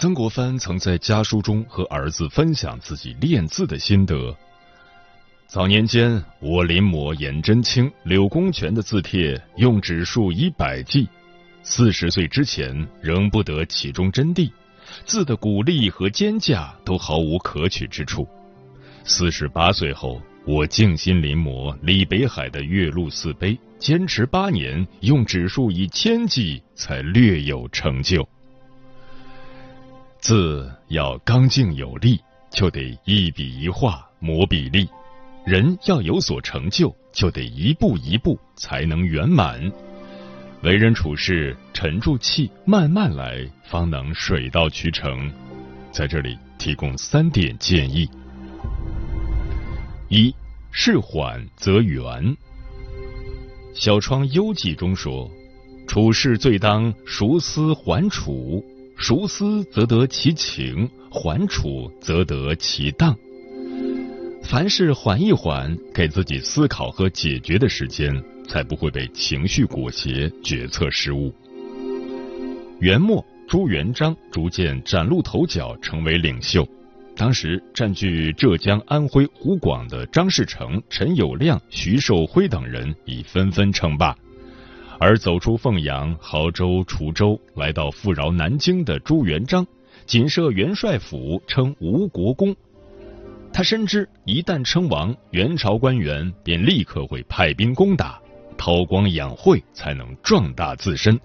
曾国藩曾在家书中和儿子分享自己练字的心得。早年间，我临摹颜真卿、柳公权的字帖，用纸数以百计。四十岁之前，仍不得其中真谛，字的鼓励和间架都毫无可取之处。四十八岁后，我静心临摹李北海的《岳麓寺碑》，坚持八年，用纸数以千计，才略有成就。字要刚劲有力，就得一笔一画磨笔力；人要有所成就，就得一步一步才能圆满。为人处事，沉住气，慢慢来，方能水到渠成。在这里提供三点建议：一事缓则圆。小窗幽记中说：“处事最当熟思缓处。”熟思则得其情，缓处则得其当。凡事缓一缓，给自己思考和解决的时间，才不会被情绪裹挟，决策失误。元末，朱元璋逐渐崭露头角，成为领袖。当时占据浙江、安徽、湖广的张士诚、陈友谅、徐寿辉等人已纷纷称霸。而走出凤阳、亳州、滁州，来到富饶南京的朱元璋，仅设元帅府，称吴国公。他深知，一旦称王，元朝官员便立刻会派兵攻打，韬光养晦才能壮大自身。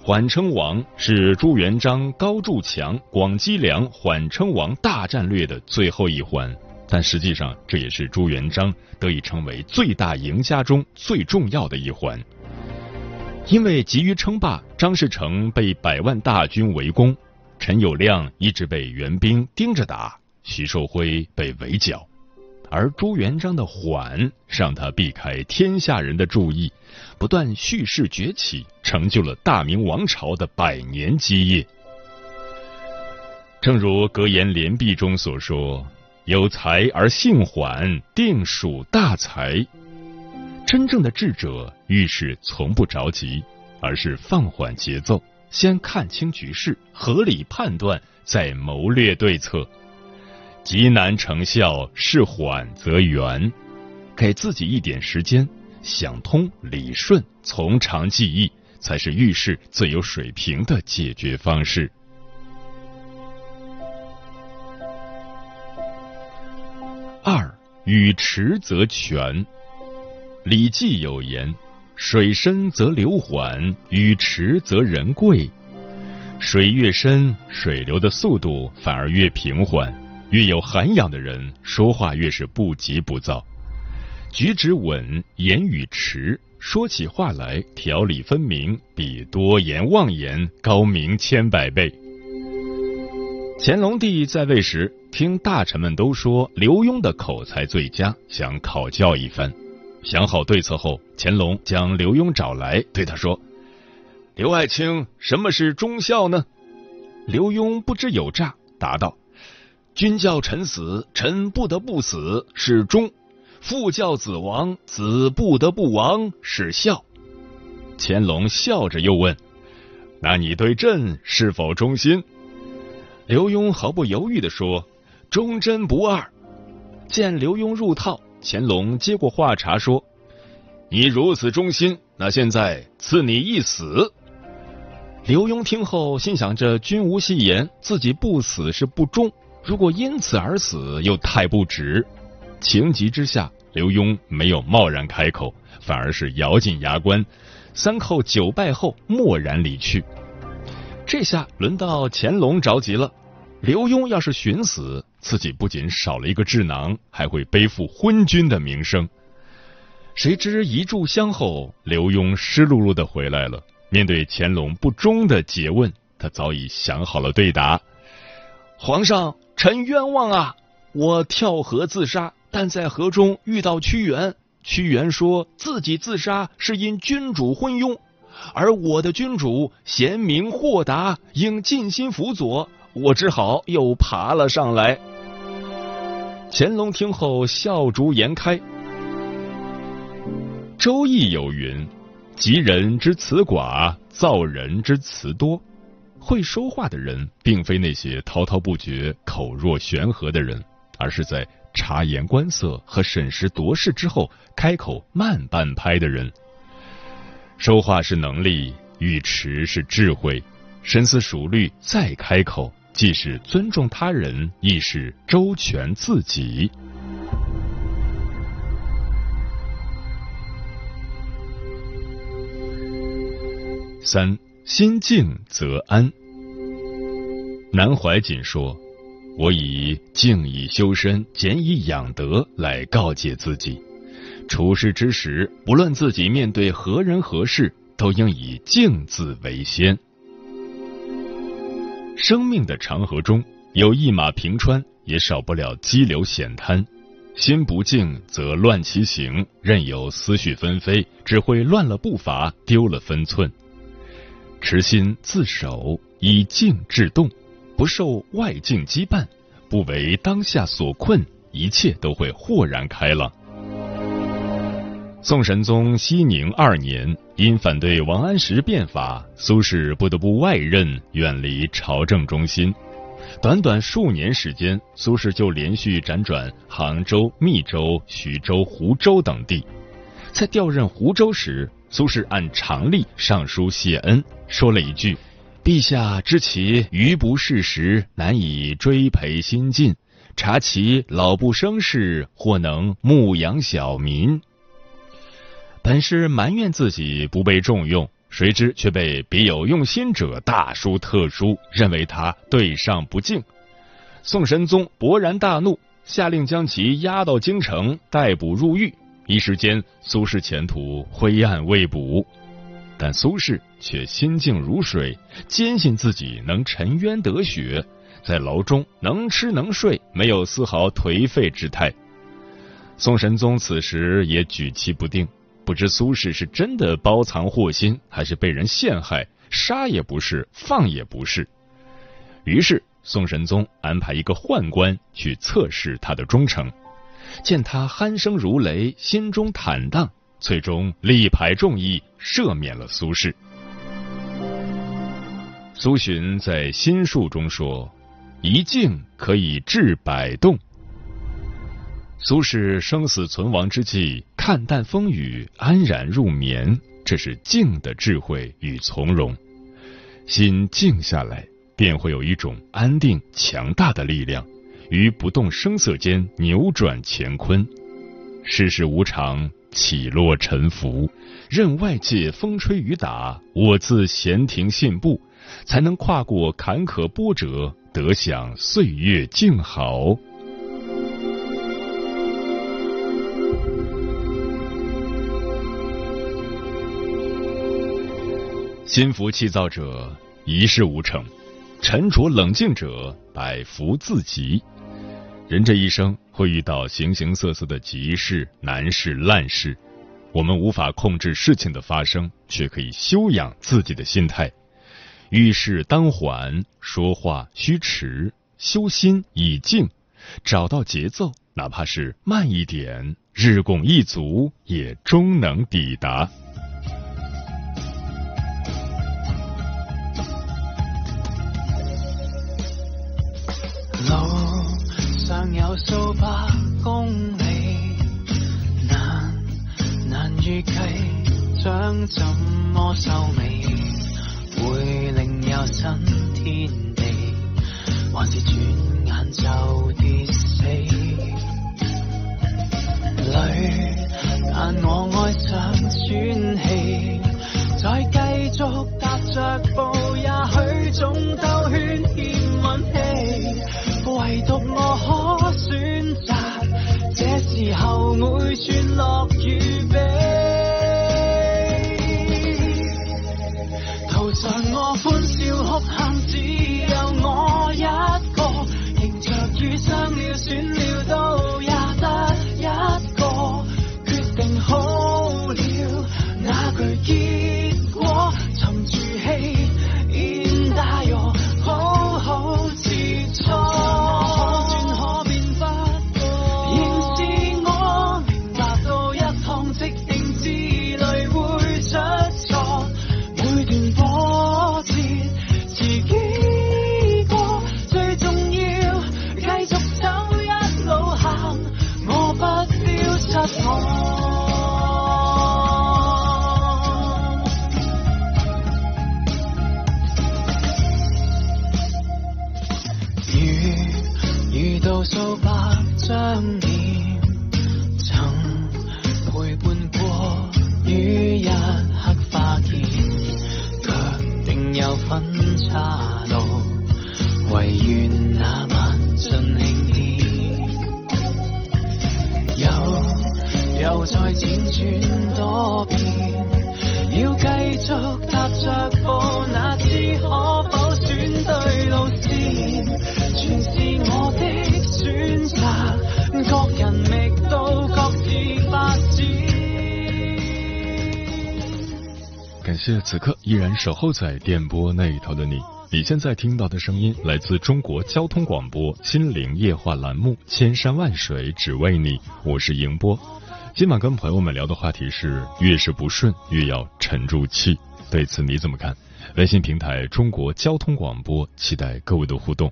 缓称王是朱元璋高筑墙、广积粮、缓称王大战略的最后一环，但实际上这也是朱元璋得以成为最大赢家中最重要的一环。因为急于称霸，张士诚被百万大军围攻，陈友谅一直被援兵盯着打，徐寿辉被围剿，而朱元璋的缓让他避开天下人的注意，不断蓄势崛起，成就了大明王朝的百年基业。正如格言联璧中所说：“有才而性缓，定属大才。”真正的智者遇事从不着急，而是放缓节奏，先看清局势，合理判断，再谋略对策。急难成效，事缓则圆。给自己一点时间，想通理顺，从长计议，才是遇事最有水平的解决方式。二语迟则全。《礼记》有言：“水深则流缓，雨迟则人贵。”水越深，水流的速度反而越平缓。越有涵养的人，说话越是不急不躁，举止稳，言语迟，说起话来条理分明，比多言妄言高明千百倍。乾隆帝在位时，听大臣们都说刘墉的口才最佳，想考教一番。想好对策后，乾隆将刘墉找来，对他说：“刘爱卿，什么是忠孝呢？”刘墉不知有诈，答道：“君叫臣死，臣不得不死，是忠；父教子亡，子不得不亡，是孝。”乾隆笑着又问：“那你对朕是否忠心？”刘墉毫不犹豫地说：“忠贞不二。”见刘墉入套。乾隆接过话茬说：“你如此忠心，那现在赐你一死。”刘墉听后心想着君无戏言，自己不死是不忠，如果因此而死又太不值。情急之下，刘墉没有贸然开口，反而是咬紧牙关，三叩九拜后默然离去。这下轮到乾隆着急了，刘墉要是寻死，自己不仅少了一个智囊，还会背负昏君的名声。谁知一炷香后，刘墉湿漉漉的回来了。面对乾隆不忠的诘问，他早已想好了对答。皇上，臣冤枉啊！我跳河自杀，但在河中遇到屈原，屈原说自己自杀是因君主昏庸，而我的君主贤明豁达，应尽心辅佐，我只好又爬了上来。乾隆听后笑逐颜开。周易有云。吉人之辞寡，造人之辞多。会说话的人，并非那些滔滔不绝、口若悬河的人，而是在察言观色和审时度势之后，开口慢半拍的人。说话是能力，语迟是智慧，深思熟虑再开口，既是尊重他人，亦是周全自己。三心静则安。南怀瑾说：“我以静以修身，俭以养德来告诫自己，处事之时，不论自己面对何人何事，都应以静字为先。生命的长河中有一马平川，也少不了激流险滩。心不静则乱其行，任由思绪纷飞，只会乱了步伐，丢了分寸。”持心自守，以静制动，不受外境羁绊，不为当下所困，一切都会豁然开朗。宋神宗熙宁二年，因反对王安石变法，苏轼不得不外任，远离朝政中心。短短数年时间，苏轼就连续辗转杭州、密州、徐州、湖州等地。在调任湖州时，苏轼按常例上书谢恩，说了一句：“陛下知其余不事时，难以追培新进；察其老不生事，或能牧养小民。”本是埋怨自己不被重用，谁知却被别有用心者大书特书，认为他对上不敬。宋神宗勃然大怒，下令将其押到京城逮捕入狱。一时间，苏轼前途灰暗未卜，但苏轼却心静如水，坚信自己能沉冤得雪，在牢中能吃能睡，没有丝毫颓废之态。宋神宗此时也举棋不定，不知苏轼是真的包藏祸心，还是被人陷害，杀也不是，放也不是。于是，宋神宗安排一个宦官去测试他的忠诚。见他鼾声如雷，心中坦荡，最终力排众议，赦免了苏轼。苏洵在心术中说：“一静可以治百动。”苏轼生死存亡之际，看淡风雨，安然入眠，这是静的智慧与从容。心静下来，便会有一种安定强大的力量。于不动声色间扭转乾坤，世事无常，起落沉浮，任外界风吹雨打，我自闲庭信步，才能跨过坎坷波折，得享岁月静好。心浮气躁者一事无成，沉着冷静者百福自集。人这一生会遇到形形色色的急事、难事、烂事，我们无法控制事情的发生，却可以修养自己的心态。遇事当缓，说话须迟，修心以静，找到节奏，哪怕是慢一点，日拱一卒，也终能抵达。路上有数百公里，难难预计将怎么收尾？会另有新天地，还是转眼就跌死？泪，但我爱上喘气，再继续踏着步，感谢此刻依然守候在电波那一头的你。你现在听到的声音来自中国交通广播《心灵夜话》栏目《千山万水只为你》，我是迎波。今晚跟朋友们聊的话题是：越是不顺，越要沉住气。对此你怎么看？微信平台中国交通广播，期待各位的互动。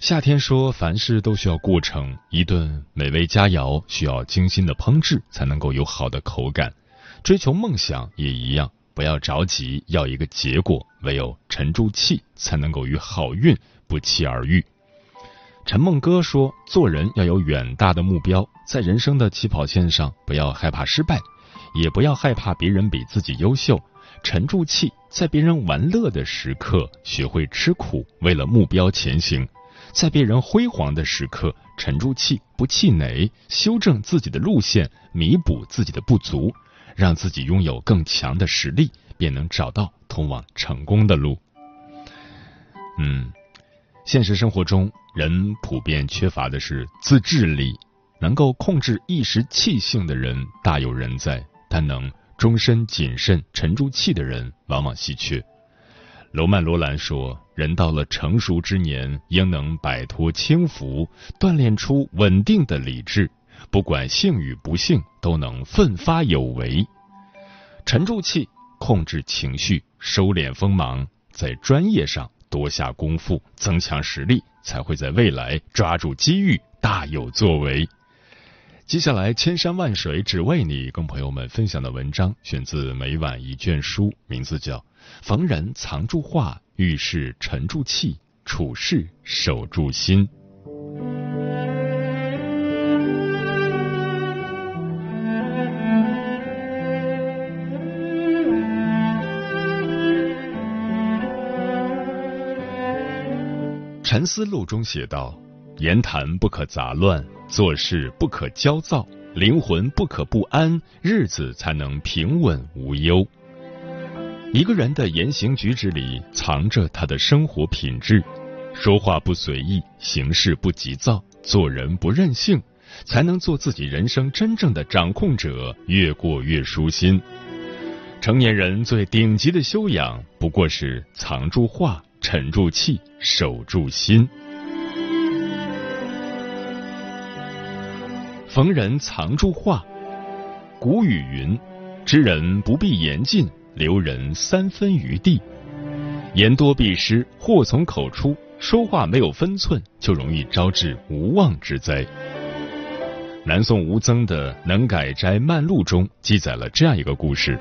夏天说，凡事都需要过程，一顿美味佳肴需要精心的烹制才能够有好的口感。追求梦想也一样，不要着急要一个结果，唯有沉住气，才能够与好运不期而遇。陈梦歌说，做人要有远大的目标，在人生的起跑线上，不要害怕失败，也不要害怕别人比自己优秀，沉住气，在别人玩乐的时刻，学会吃苦，为了目标前行。在别人辉煌的时刻，沉住气，不气馁，修正自己的路线，弥补自己的不足，让自己拥有更强的实力，便能找到通往成功的路。嗯，现实生活中，人普遍缺乏的是自制力，能够控制一时气性的人大有人在，但能终身谨慎、沉住气的人往往稀缺。罗曼·罗兰说：“人到了成熟之年，应能摆脱轻浮，锻炼出稳定的理智，不管幸与不幸，都能奋发有为。沉住气，控制情绪，收敛锋芒，在专业上多下功夫，增强实力，才会在未来抓住机遇，大有作为。”接下来，千山万水只为你，跟朋友们分享的文章选自《每晚一卷书》，名字叫《逢人藏住话，遇事沉住气，处事守住心》。沉思录中写道：“言谈不可杂乱。”做事不可焦躁，灵魂不可不安，日子才能平稳无忧。一个人的言行举止里藏着他的生活品质，说话不随意，行事不急躁，做人不任性，才能做自己人生真正的掌控者，越过越舒心。成年人最顶级的修养，不过是藏住话，沉住气，守住心。逢人藏住话。古语云：“知人不必言尽，留人三分余地。”言多必失，祸从口出。说话没有分寸，就容易招致无妄之灾。南宋吴曾的《能改斋漫录》中记载了这样一个故事：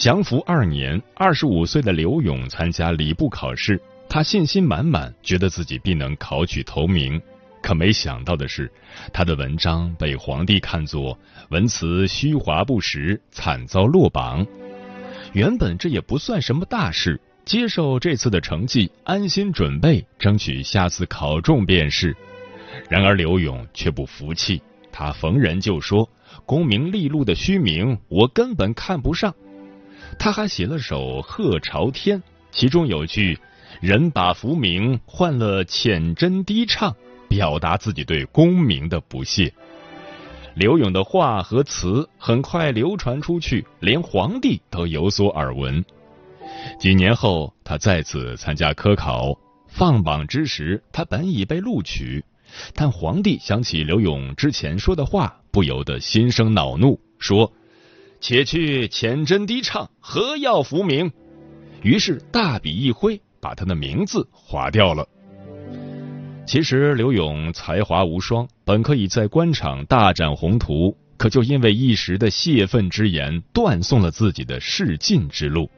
降服二年，二十五岁的刘永参加礼部考试，他信心满满，觉得自己必能考取头名。可没想到的是，他的文章被皇帝看作文辞虚华不实，惨遭落榜。原本这也不算什么大事，接受这次的成绩，安心准备，争取下次考中便是。然而刘勇却不服气。他逢人就说：“功名利禄的虚名，我根本看不上。”他还写了首《贺朝天》，其中有句“人把浮名换了浅斟低唱”，表达自己对功名的不屑。刘勇的话和词很快流传出去，连皇帝都有所耳闻。几年后，他再次参加科考，放榜之时，他本已被录取。但皇帝想起刘勇之前说的话，不由得心生恼怒，说：“且去浅斟低唱，何要浮名？”于是大笔一挥，把他的名字划掉了。其实刘勇才华无双，本可以在官场大展宏图，可就因为一时的泄愤之言，断送了自己的仕进之路。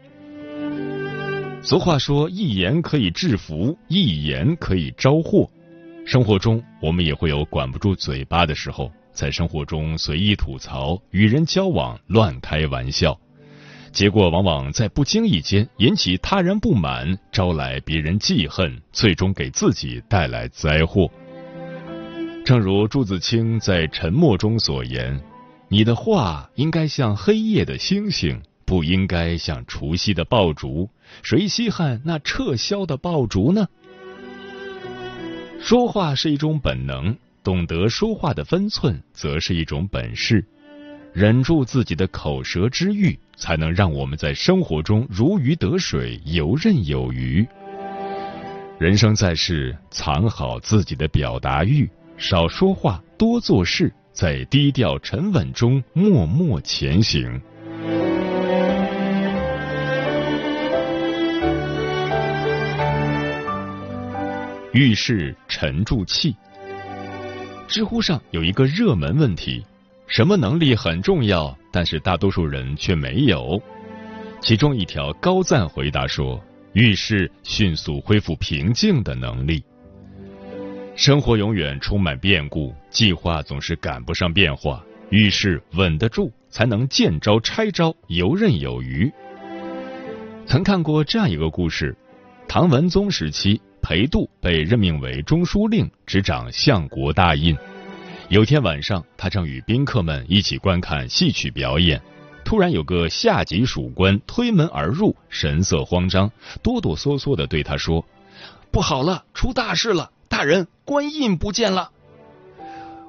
俗话说：“一言可以制福，一言可以招祸。”生活中，我们也会有管不住嘴巴的时候，在生活中随意吐槽，与人交往乱开玩笑，结果往往在不经意间引起他人不满，招来别人记恨，最终给自己带来灾祸。正如朱自清在《沉默》中所言：“你的话应该像黑夜的星星，不应该像除夕的爆竹。谁稀罕那撤销的爆竹呢？”说话是一种本能，懂得说话的分寸，则是一种本事。忍住自己的口舌之欲，才能让我们在生活中如鱼得水，游刃有余。人生在世，藏好自己的表达欲，少说话，多做事，在低调沉稳中默默前行。遇事沉住气。知乎上有一个热门问题：什么能力很重要，但是大多数人却没有？其中一条高赞回答说：遇事迅速恢复平静的能力。生活永远充满变故，计划总是赶不上变化，遇事稳得住，才能见招拆招，游刃有余。曾看过这样一个故事：唐文宗时期。裴度被任命为中书令，执掌相国大印。有天晚上，他正与宾客们一起观看戏曲表演，突然有个下级属官推门而入，神色慌张，哆哆嗦嗦的对他说：“不好了，出大事了！大人，官印不见了！”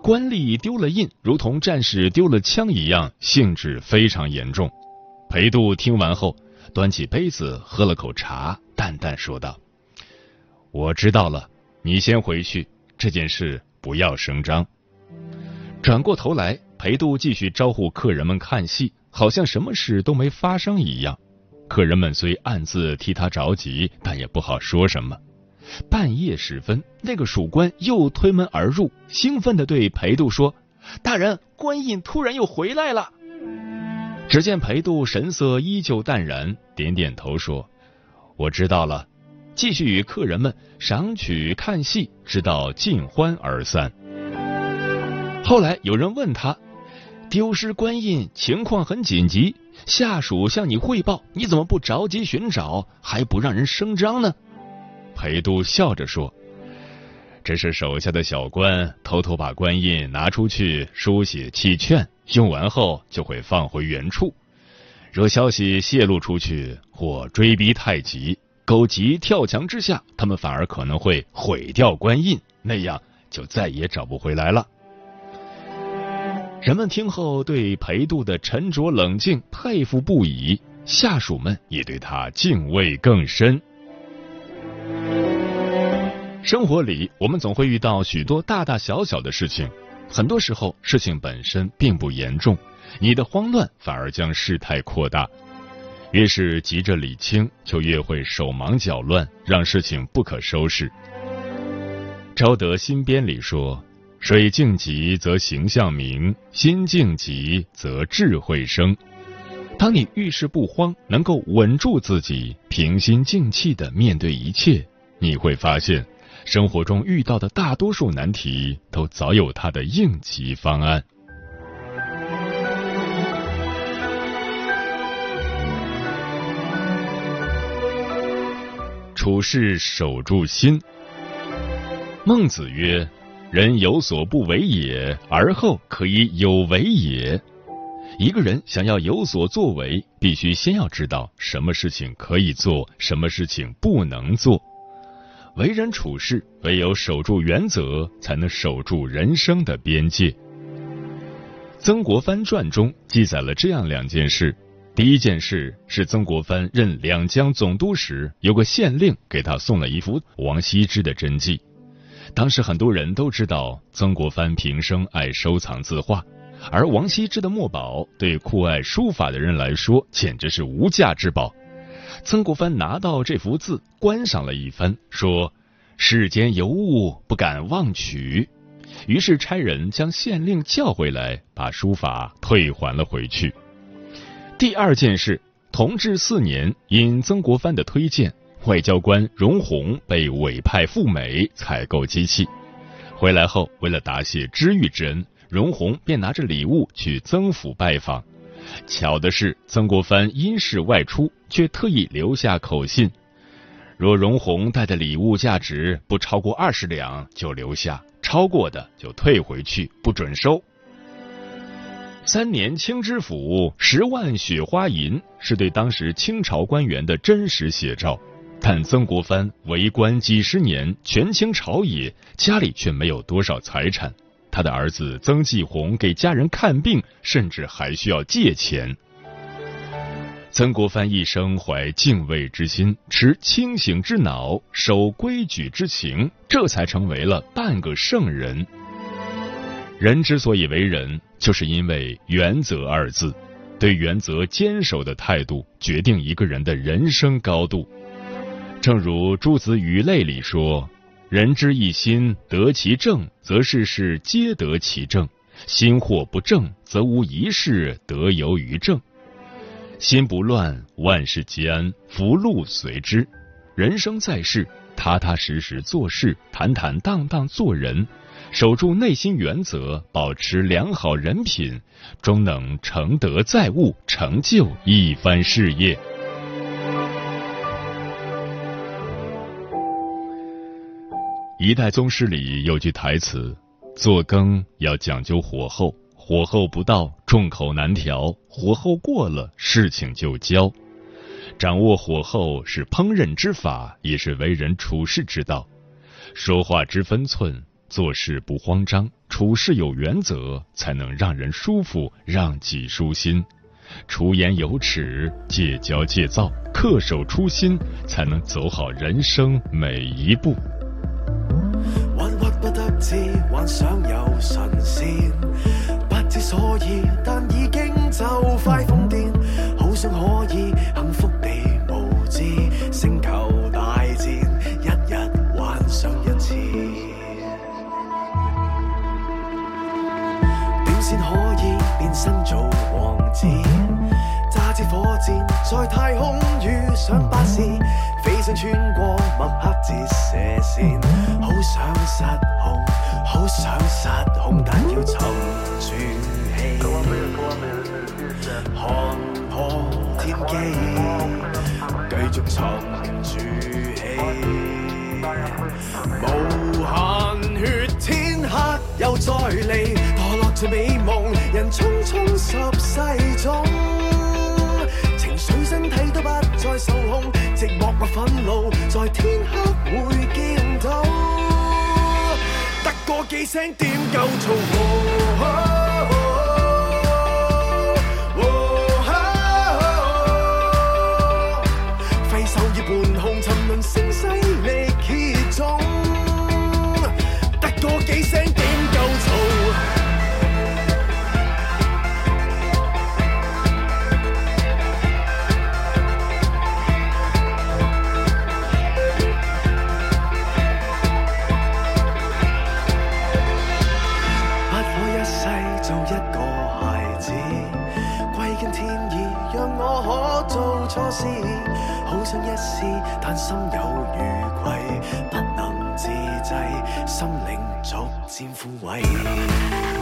官吏丢了印，如同战士丢了枪一样，性质非常严重。裴度听完后，端起杯子喝了口茶，淡淡说道。我知道了，你先回去，这件事不要声张。转过头来，裴度继续招呼客人们看戏，好像什么事都没发生一样。客人们虽暗自替他着急，但也不好说什么。半夜时分，那个属官又推门而入，兴奋的对裴度说：“大人，官印突然又回来了。”只见裴度神色依旧淡然，点点头说：“我知道了。”继续与客人们赏曲看戏，直到尽欢而散。后来有人问他：“丢失官印，情况很紧急，下属向你汇报，你怎么不着急寻找，还不让人声张呢？”裴度笑着说：“这是手下的小官偷偷把官印拿出去书写弃券，用完后就会放回原处。若消息泄露出去，或追逼太急。”狗急跳墙之下，他们反而可能会毁掉官印，那样就再也找不回来了。人们听后对裴度的沉着冷静佩服不已，下属们也对他敬畏更深。生活里，我们总会遇到许多大大小小的事情，很多时候事情本身并不严重，你的慌乱反而将事态扩大。越是急着理清，就越会手忙脚乱，让事情不可收拾。《昭德新编》里说：“水静极则形象明，心静极则智慧生。当你遇事不慌，能够稳住自己，平心静气的面对一切，你会发现，生活中遇到的大多数难题都早有它的应急方案。处事守住心。孟子曰：“人有所不为也，而后可以有为也。”一个人想要有所作为，必须先要知道什么事情可以做，什么事情不能做。为人处事，唯有守住原则，才能守住人生的边界。《曾国藩传》中记载了这样两件事。第一件事是曾国藩任两江总督时，有个县令给他送了一幅王羲之的真迹。当时很多人都知道曾国藩平生爱收藏字画，而王羲之的墨宝对酷爱书法的人来说简直是无价之宝。曾国藩拿到这幅字，观赏了一番，说：“世间尤物，不敢妄取。”于是差人将县令叫回来，把书法退还了回去。第二件事，同治四年，因曾国藩的推荐，外交官荣闳被委派赴美采购机器。回来后，为了答谢知遇之恩，荣闳便拿着礼物去曾府拜访。巧的是，曾国藩因事外出，却特意留下口信：若荣闳带的礼物价值不超过二十两，就留下；超过的就退回去，不准收。三年清知府，十万雪花银，是对当时清朝官员的真实写照。但曾国藩为官几十年，权倾朝野，家里却没有多少财产。他的儿子曾纪红给家人看病，甚至还需要借钱。曾国藩一生怀敬畏之心，持清醒之脑，守规矩之情，这才成为了半个圣人。人之所以为人。就是因为原则二字，对原则坚守的态度，决定一个人的人生高度。正如朱子语类里说：“人之一心得其正，则事事皆得其正；心或不正，则无一事得由于正。心不乱，万事皆安，福禄随之。人生在世，踏踏实实做事，坦坦荡荡做人。”守住内心原则，保持良好人品，终能成德载物，成就一番事业。一代宗师里有句台词：“做羹要讲究火候，火候不到，众口难调；火候过了，事情就焦。掌握火候是烹饪之法，也是为人处事之道。说话之分寸。”做事不慌张，处事有原则，才能让人舒服，让己舒心。出言有尺，戒骄戒躁，恪守初心，才能走好人生每一步。穿过墨黑折射线，好想失控，好想失控，但要沉住气，看破天机，继续沉住气，无限血，天黑又再嚟。美梦，人匆匆十世中，情绪身体都不再受控，寂寞或愤怒，在天黑会见到，得过几声点够嘈。好想一试，但心有余悸，不能自制，心灵逐渐枯萎。